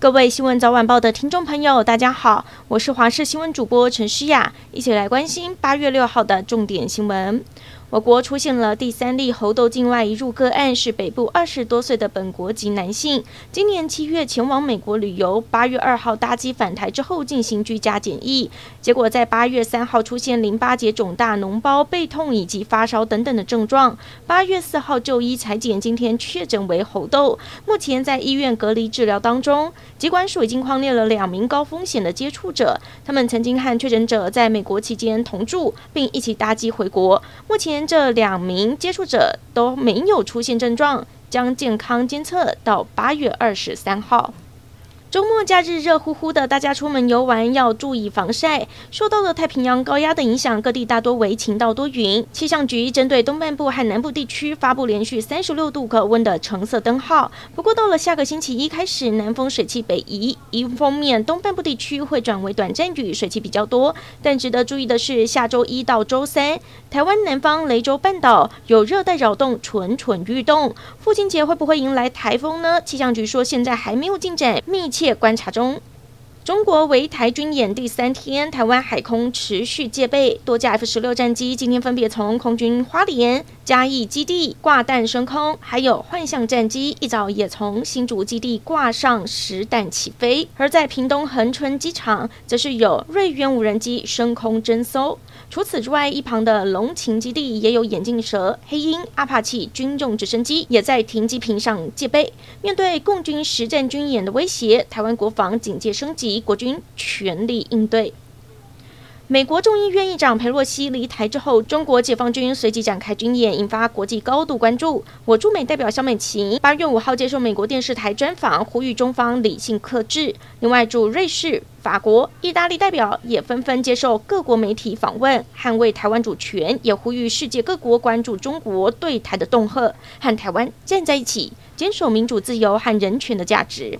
各位新闻早晚报的听众朋友，大家好，我是华视新闻主播陈诗雅，一起来关心八月六号的重点新闻。我国出现了第三例猴痘境外移入个案，是北部二十多岁的本国籍男性，今年七月前往美国旅游，八月二号搭机返台之后进行居家检疫，结果在八月三号出现淋巴结肿大、脓包、背痛以及发烧等等的症状，八月四号就医裁检，今天确诊为猴痘，目前在医院隔离治疗当中。疾管署已经匡列了两名高风险的接触者，他们曾经和确诊者在美国期间同住，并一起搭机回国，目前。这两名接触者都没有出现症状，将健康监测到八月二十三号。周末假日热乎乎的，大家出门游玩要注意防晒。受到了太平洋高压的影响，各地大多为晴到多云。气象局针对东半部和南部地区发布连续三十六度高温的橙色灯号。不过到了下个星期一开始，南风水气北移，一方面东半部地区会转为短暂雨，水气比较多。但值得注意的是，下周一到周三，台湾南方雷州半岛有热带扰动蠢蠢欲动。父亲节会不会迎来台风呢？气象局说现在还没有进展，密切切观察中。中国围台军演第三天，台湾海空持续戒备，多架 F 十六战机今天分别从空军花莲、嘉义基地挂弹升空，还有幻象战机一早也从新竹基地挂上实弹起飞。而在屏东恒春机场，则是有瑞渊无人机升空侦搜。除此之外，一旁的龙勤基地也有眼镜蛇、黑鹰、阿帕奇军用直升机也在停机坪上戒备。面对共军实战军演的威胁，台湾国防警戒升级，国军全力应对。美国众议院议长裴洛西离台之后，中国解放军随即展开军演，引发国际高度关注。我驻美代表肖美琴八月五号接受美国电视台专访，呼吁中方理性克制。另外，驻瑞士、法国、意大利代表也纷纷接受各国媒体访问，捍卫台湾主权，也呼吁世界各国关注中国对台的恫吓，和台湾站在一起，坚守民主、自由和人权的价值。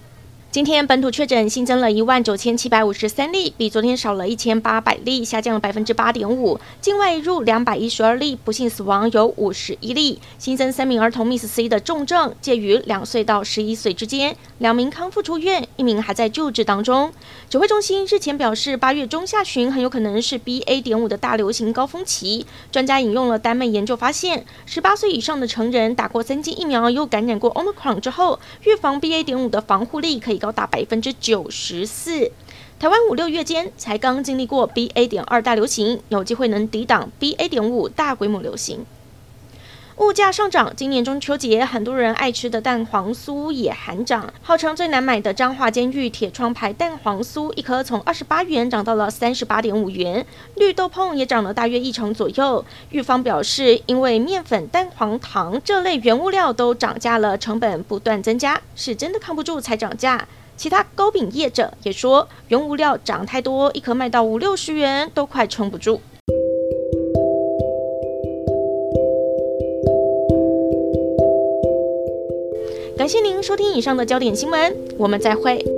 今天本土确诊新增了一万九千七百五十三例，比昨天少了一千八百例，下降了百分之八点五。境外入两百一十二例，不幸死亡有五十一例。新增三名儿童 Miss C 的重症，介于两岁到十一岁之间，两名康复出院，一名还在救治当中。指挥中心日前表示，八月中下旬很有可能是 BA. 点五的大流行高峰期。专家引用了丹麦研究发现，十八岁以上的成人打过三剂疫苗又感染过 Omicron 之后，预防 BA. 点五的防护力可以高达百分之九十四。台湾五六月间才刚经历过 BA. 点二大流行，有机会能抵挡 BA. 点五大规模流行。物价上涨，今年中秋节很多人爱吃的蛋黄酥也喊涨。号称最难买的彰化监狱铁窗牌蛋黄酥，一颗从二十八元涨到了三十八点五元。绿豆椪也涨了大约一成左右。狱方表示，因为面粉、蛋黄、糖这类原物料都涨价了，成本不断增加，是真的扛不住才涨价。其他糕饼业者也说，原物料涨太多，一颗卖到五六十元都快撑不住。感谢您收听以上的焦点新闻，我们再会。